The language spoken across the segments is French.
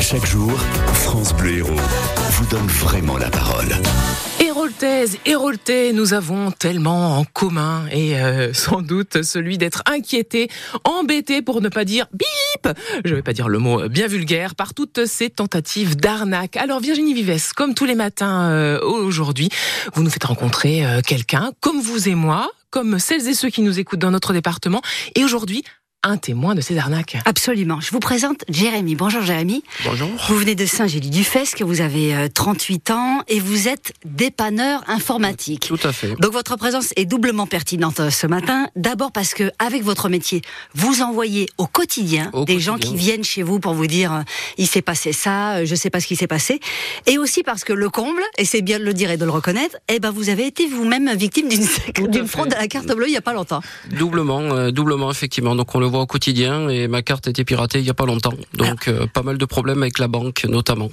Chaque jour, France Bleu Héros vous donne vraiment la parole. Héroltaise, Héroltais, nous avons tellement en commun et euh, sans doute celui d'être inquiété, embêté pour ne pas dire bip, je vais pas dire le mot bien vulgaire, par toutes ces tentatives d'arnaque. Alors Virginie Vives, comme tous les matins euh, aujourd'hui, vous nous faites rencontrer euh, quelqu'un comme vous et moi, comme celles et ceux qui nous écoutent dans notre département. Et aujourd'hui, un témoin de ces arnaques. Absolument. Je vous présente Jérémy. Bonjour Jérémy. Bonjour. Vous venez de Saint-Gély-du-Fesque, vous avez 38 euh, ans et vous êtes dépanneur informatique. Tout à fait. Donc votre présence est doublement pertinente euh, ce matin. D'abord parce que avec votre métier, vous envoyez au quotidien des gens qui viennent chez vous pour vous dire euh, il s'est passé ça, je sais pas ce qui s'est passé. Et aussi parce que le comble, et c'est bien de le dire et de le reconnaître, eh ben vous avez été vous-même victime d'une fraude à la carte bleue il y a pas longtemps. Doublement, doublement effectivement. Donc on le au quotidien et ma carte a été piratée il y a pas longtemps. Donc euh, pas mal de problèmes avec la banque notamment.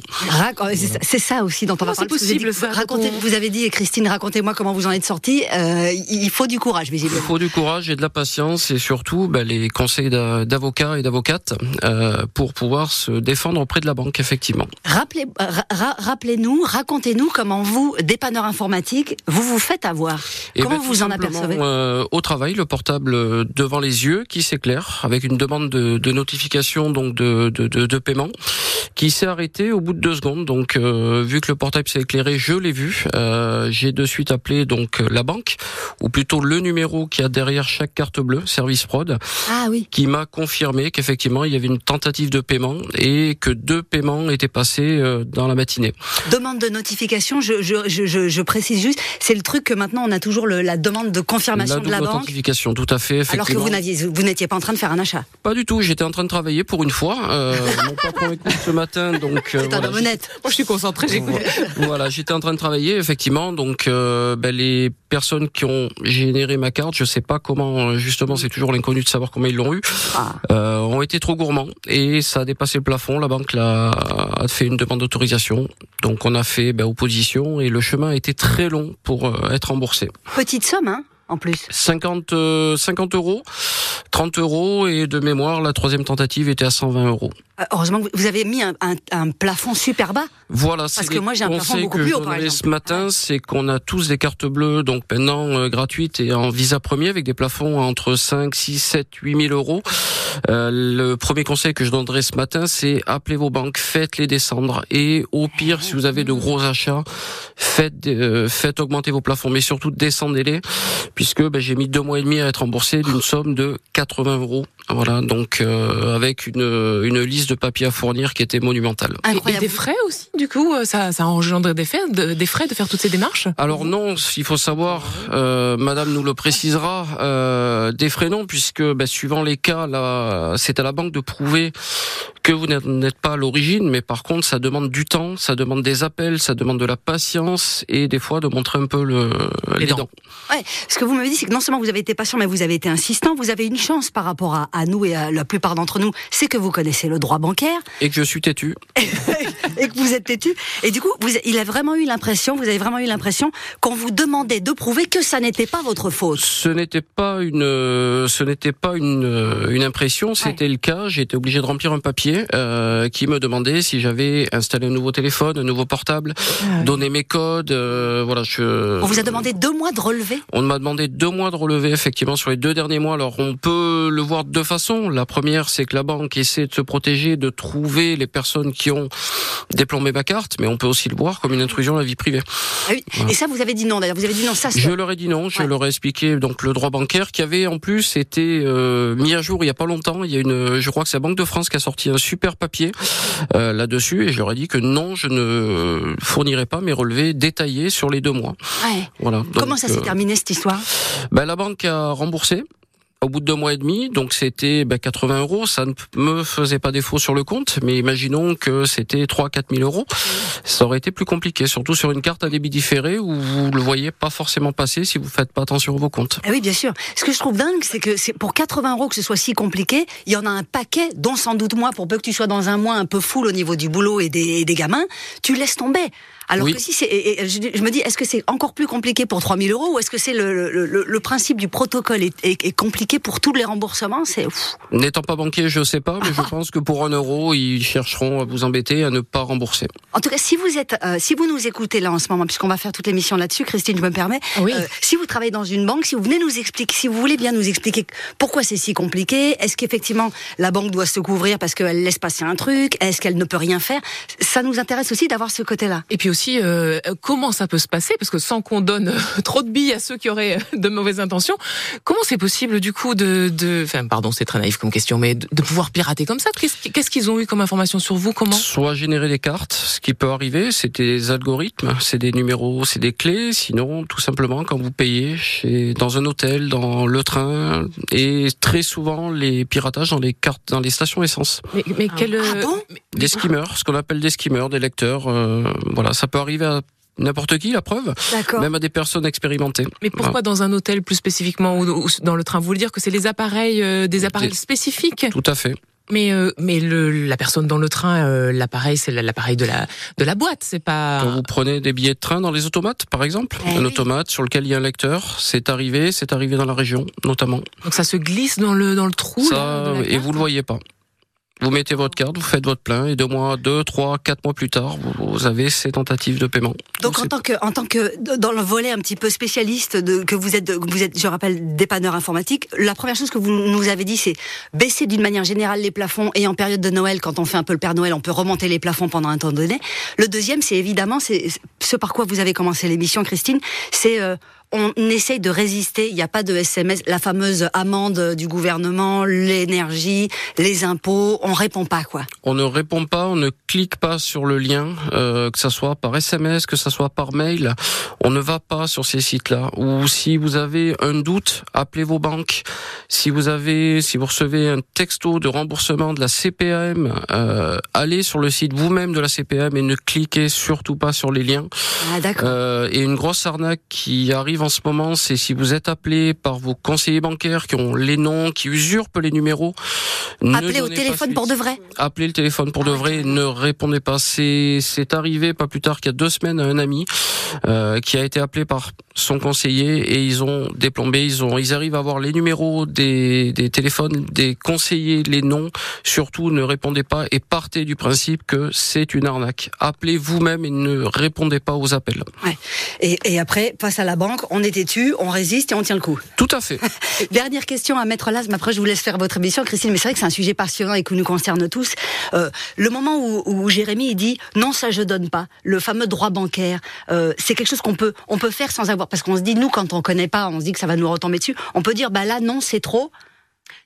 C'est ça aussi dont on va parler. C'est possible ça. Racontez, vous avez dit Christine, racontez-moi comment vous en êtes sortie. Euh, il faut du courage visiblement. Il faut du courage et de la patience et surtout bah, les conseils d'avocats et d'avocates euh, pour pouvoir se défendre auprès de la banque effectivement. Rappelez, rappelez-nous, racontez-nous comment vous, dépanneur informatique, vous vous faites avoir. Et eh comment ben, vous en apercevez Au travail, le portable devant les yeux qui s'éclaire avec une demande de, notification donc de, de, paiement qui s'est arrêté au bout de deux secondes. Donc euh, vu que le portail s'est éclairé, je l'ai vu. Euh, j'ai de suite appelé donc la banque ou plutôt le numéro qui a derrière chaque carte bleue, service prod, ah, oui. qui m'a confirmé qu'effectivement il y avait une tentative de paiement et que deux paiements étaient passés euh, dans la matinée. Demande de notification, je, je, je, je précise juste, c'est le truc que maintenant on a toujours le, la demande de confirmation de la banque. Notification, tout à fait. Alors que vous n'aviez, vous n'étiez pas en train de faire un achat. Pas du tout. J'étais en train de travailler pour une fois. Euh, mon patron écoute ce matin, donc. Euh, voilà, honnête. Moi, je suis concentré. J'écoute. Voilà, j'étais en train de travailler, effectivement. Donc, euh, ben, les personnes qui ont généré ma carte, je sais pas comment. Justement, c'est toujours l'inconnu de savoir comment ils l'ont eu. Ah. Euh, ont été trop gourmands et ça a dépassé le plafond. La banque l'a a fait une demande d'autorisation. Donc, on a fait ben, opposition et le chemin a été très long pour euh, être remboursé. Petite somme, hein en plus 50, 50 euros, 30 euros et de mémoire, la troisième tentative était à 120 euros. Euh, heureusement que vous avez mis un, un, un plafond super bas. Voilà, parce que moi j'ai un plafond beaucoup plus haut. Par exemple. Ce matin, c'est qu'on a tous des cartes bleues, donc maintenant euh, gratuites et en visa premier avec des plafonds entre 5, 6, 7, 8 000 euros. Euh, le premier conseil que je donnerai ce matin, c'est appelez vos banques, faites-les descendre et au pire, si vous avez de gros achats, faites euh, faites augmenter vos plafonds, mais surtout descendez-les, puisque ben, j'ai mis deux mois et demi à être remboursé d'une somme de 80 euros. Voilà, donc euh, avec une, une liste de papiers à fournir qui était monumentale. Et des frais aussi, du coup, euh, ça, ça engendre des frais, de, des frais de faire toutes ces démarches? Alors non, il faut savoir, euh, Madame nous le précisera, euh, des frais non, puisque ben, suivant les cas, là, c'est à la banque de prouver que vous n'êtes pas à l'origine, mais par contre, ça demande du temps, ça demande des appels, ça demande de la patience et des fois de montrer un peu le, les, dents. Ouais, ce que vous m'avez dit, c'est que non seulement vous avez été patient, mais vous avez été insistant. Vous avez une chance par rapport à, à nous et à la plupart d'entre nous, c'est que vous connaissez le droit bancaire. Et que je suis têtu. et que vous êtes têtu. Et du coup, vous, il a vraiment eu l'impression, vous avez vraiment eu l'impression qu'on vous demandait de prouver que ça n'était pas votre faute. Ce n'était pas une, ce n'était pas une, une impression, c'était le cas. J'ai été obligé de remplir un papier euh, qui me demandait si j'avais installé un nouveau téléphone, un nouveau portable, ah donné mes codes. Euh, voilà, je. On vous a demandé deux mois de relevé. On m'a demandé deux mois de relevé effectivement sur les deux derniers mois. Alors on peut le voir de deux façons. La première, c'est que la banque essaie de se protéger, de trouver les personnes qui ont déplombé ma carte, mais on peut aussi le voir comme une intrusion à la vie privée. Ah oui. Et ça, vous avez dit non. D'ailleurs, vous avez dit non. Ça. Je leur ai dit non. Je leur ai expliqué donc le droit bancaire qui avait en plus été euh, mis à jour il y a pas longtemps. Il y a une, je crois que c'est la Banque de France qui a sorti un super papier euh, là-dessus, et je leur ai dit que non, je ne fournirai pas mes relevés détaillés sur les deux mois. Ouais. Voilà. Comment ça s'est euh, terminé cette histoire? ben, la banque a remboursé au bout de deux mois et demi, donc c'était 80 ben, euros, ça ne me faisait pas défaut sur le compte, mais imaginons que c'était 3 4 000 euros, ça aurait été plus compliqué, surtout sur une carte à débit différé où vous le voyez pas forcément passer si vous faites pas attention à vos comptes. Ah oui, bien sûr. Ce que je trouve dingue, c'est que c'est pour 80 euros que ce soit si compliqué, il y en a un paquet, dont sans doute moi, pour peu que tu sois dans un mois un peu full au niveau du boulot et des, des gamins, tu laisses tomber. Alors que si c'est, je, me dis, est-ce que c'est encore plus compliqué pour 3000 euros ou est-ce que c'est le, le, le, principe du protocole est, est, compliqué pour tous les remboursements? C'est n'étant pas banquier, je sais pas, mais je pense que pour un euro, ils chercheront à vous embêter à ne pas rembourser. En tout cas, si vous êtes, euh, si vous nous écoutez là en ce moment, puisqu'on va faire toute l'émission là-dessus, Christine, je me permets. Oui. Euh, si vous travaillez dans une banque, si vous venez nous expliquer, si vous voulez bien nous expliquer pourquoi c'est si compliqué, est-ce qu'effectivement la banque doit se couvrir parce qu'elle laisse passer un truc, est-ce qu'elle ne peut rien faire, ça nous intéresse aussi d'avoir ce côté-là. Et puis aussi, euh, comment ça peut se passer Parce que sans qu'on donne trop de billes à ceux qui auraient de mauvaises intentions, comment c'est possible du coup de, de, enfin pardon, c'est très naïf comme question, mais de, pouvoir pirater comme ça? Qu'est-ce qu'ils ont eu comme information sur vous? Comment? Soit générer des cartes, ce qui peut arriver, c'est des algorithmes, c'est des numéros, c'est des clés. Sinon, tout simplement, quand vous payez chez, dans un hôtel, dans le train, et très souvent les piratages dans les cartes, dans les stations essence. Mais, mais ah. quel, ah bon? Des skimmers, ce qu'on appelle des skimmers, des lecteurs. Euh, voilà, ça peut arriver à n'importe qui, la preuve, même à des personnes expérimentées. Mais pourquoi dans un hôtel plus spécifiquement ou, dans le train? Vous voulez dire que c'est les appareils, euh, des appareils spécifiques? Tout à fait. Mais euh, mais le, la personne dans le train, euh, l'appareil c'est l'appareil de la de la boîte, c'est pas. Quand vous prenez des billets de train dans les automates, par exemple, eh un automate sur lequel il y a un lecteur, c'est arrivé, c'est arrivé dans la région, notamment. Donc ça se glisse dans le dans le trou. Ça, et vous le voyez pas. Vous mettez votre carte, vous faites votre plein, et deux mois, deux, trois, quatre mois plus tard, vous avez ces tentatives de paiement. Donc, en tant que, en tant que dans le volet un petit peu spécialiste de, que vous êtes, vous êtes, je rappelle, dépanneur informatique, la première chose que vous nous avez dit, c'est baisser d'une manière générale les plafonds, et en période de Noël, quand on fait un peu le Père Noël, on peut remonter les plafonds pendant un temps donné. Le deuxième, c'est évidemment, c'est ce par quoi vous avez commencé l'émission, Christine, c'est euh, on essaye de résister. Il n'y a pas de SMS. La fameuse amende du gouvernement, l'énergie, les impôts, on répond pas quoi. On ne répond pas, on ne clique pas sur le lien, euh, que ça soit par SMS, que ça soit par mail. On ne va pas sur ces sites-là. Ou si vous avez un doute, appelez vos banques. Si vous avez, si vous recevez un texto de remboursement de la CPAM, euh, allez sur le site vous-même de la CPAM et ne cliquez surtout pas sur les liens. Ah d'accord. Euh, et une grosse arnaque qui arrive en ce moment, c'est si vous êtes appelé par vos conseillers bancaires qui ont les noms, qui usurpent les numéros. Appelez au téléphone pour de vrai. Appelez le téléphone pour de vrai. Ne répondez pas. C'est c'est arrivé pas plus tard qu'il y a deux semaines à un ami euh, qui a été appelé par son conseiller et ils ont déplombé. Ils ont ils arrivent à avoir les numéros des des téléphones des conseillers, les noms. Surtout ne répondez pas et partez du principe que c'est une arnaque. Appelez vous-même et ne répondez pas aux appels. Ouais. Et, et après face à la banque, on est têtu, on résiste et on tient le coup. Tout à fait. Dernière question à Maître Las, mais après je vous laisse faire votre émission, Christine, mais c'est vrai que c'est un sujet passionnant et qui nous concerne tous. Euh, le moment où, où, Jérémy il dit non, ça je donne pas, le fameux droit bancaire, euh, c'est quelque chose qu'on peut, on peut faire sans avoir, parce qu'on se dit, nous, quand on connaît pas, on se dit que ça va nous retomber dessus, on peut dire, bah là, non, c'est trop.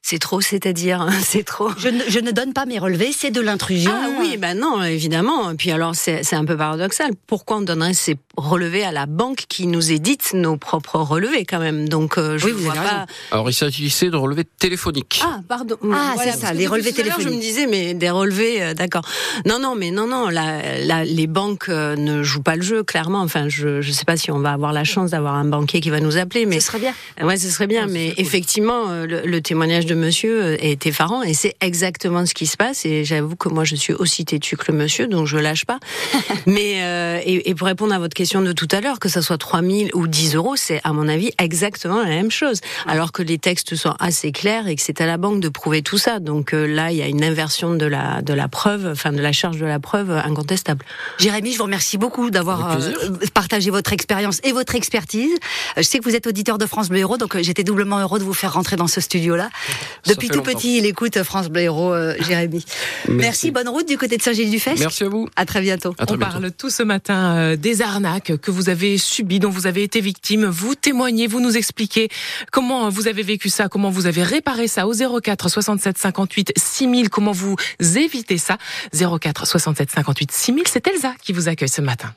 C'est trop, c'est-à-dire, c'est trop. Je ne, je ne, donne pas mes relevés, c'est de l'intrusion. Ah oui, ben non, évidemment. Et puis alors, c'est un peu paradoxal. Pourquoi on donnerait ces relevés à la banque qui nous édite nos propres relevés quand même? Donc, euh, je oui, vois pas. Alors, il s'agissait de relevés téléphoniques. Ah, pardon. Ah, c'est ça, les relevés téléphoniques. Je me disais, mais des relevés, euh, d'accord. Non, non, mais non, non. La, les banques euh, ne jouent pas le jeu, clairement. Enfin, je, je sais pas si on va avoir la chance d'avoir un banquier qui va nous appeler, mais ce serait bien. Ouais, ce serait bien. mais effectivement, le, le témoignage de monsieur euh, est effarant et c'est exactement ce qui se passe. Et j'avoue que moi, je suis aussi têtu que le monsieur, donc je lâche pas. Mais euh, et, et, pour répondre à votre question de tout à l'heure, que ça soit 3000 ou 10 euros, c'est à mon avis exactement la même chose. Alors que les textes sont assez clairs et que c'est à la banque de prouver tout ça. Donc euh, là, il y a une inversion de la de la preuve, enfin de la charge de la preuve incontestable. Jérémy, je vous remercie beaucoup d'avoir partagé votre expérience et votre expertise. Je sais que vous êtes auditeur de France Bleu Héros, donc j'étais doublement heureux de vous faire rentrer dans ce studio-là. Depuis tout petit, il écoute France Bleu Héros, euh, Jérémy. Merci. bonne route du côté de Saint-Gilles-du-Fest. Merci à vous. À très bientôt. On parle tout ce matin euh, des arnaques que vous avez subies, dont vous avez été victime. Vous témoignez, vous nous expliquez comment vous avez vécu ça, comment vous avez réparé ça au 04 67 58 6000, comment vous évitez ça? 04 67 58 6000, c'est Elsa qui vous accueille ce matin.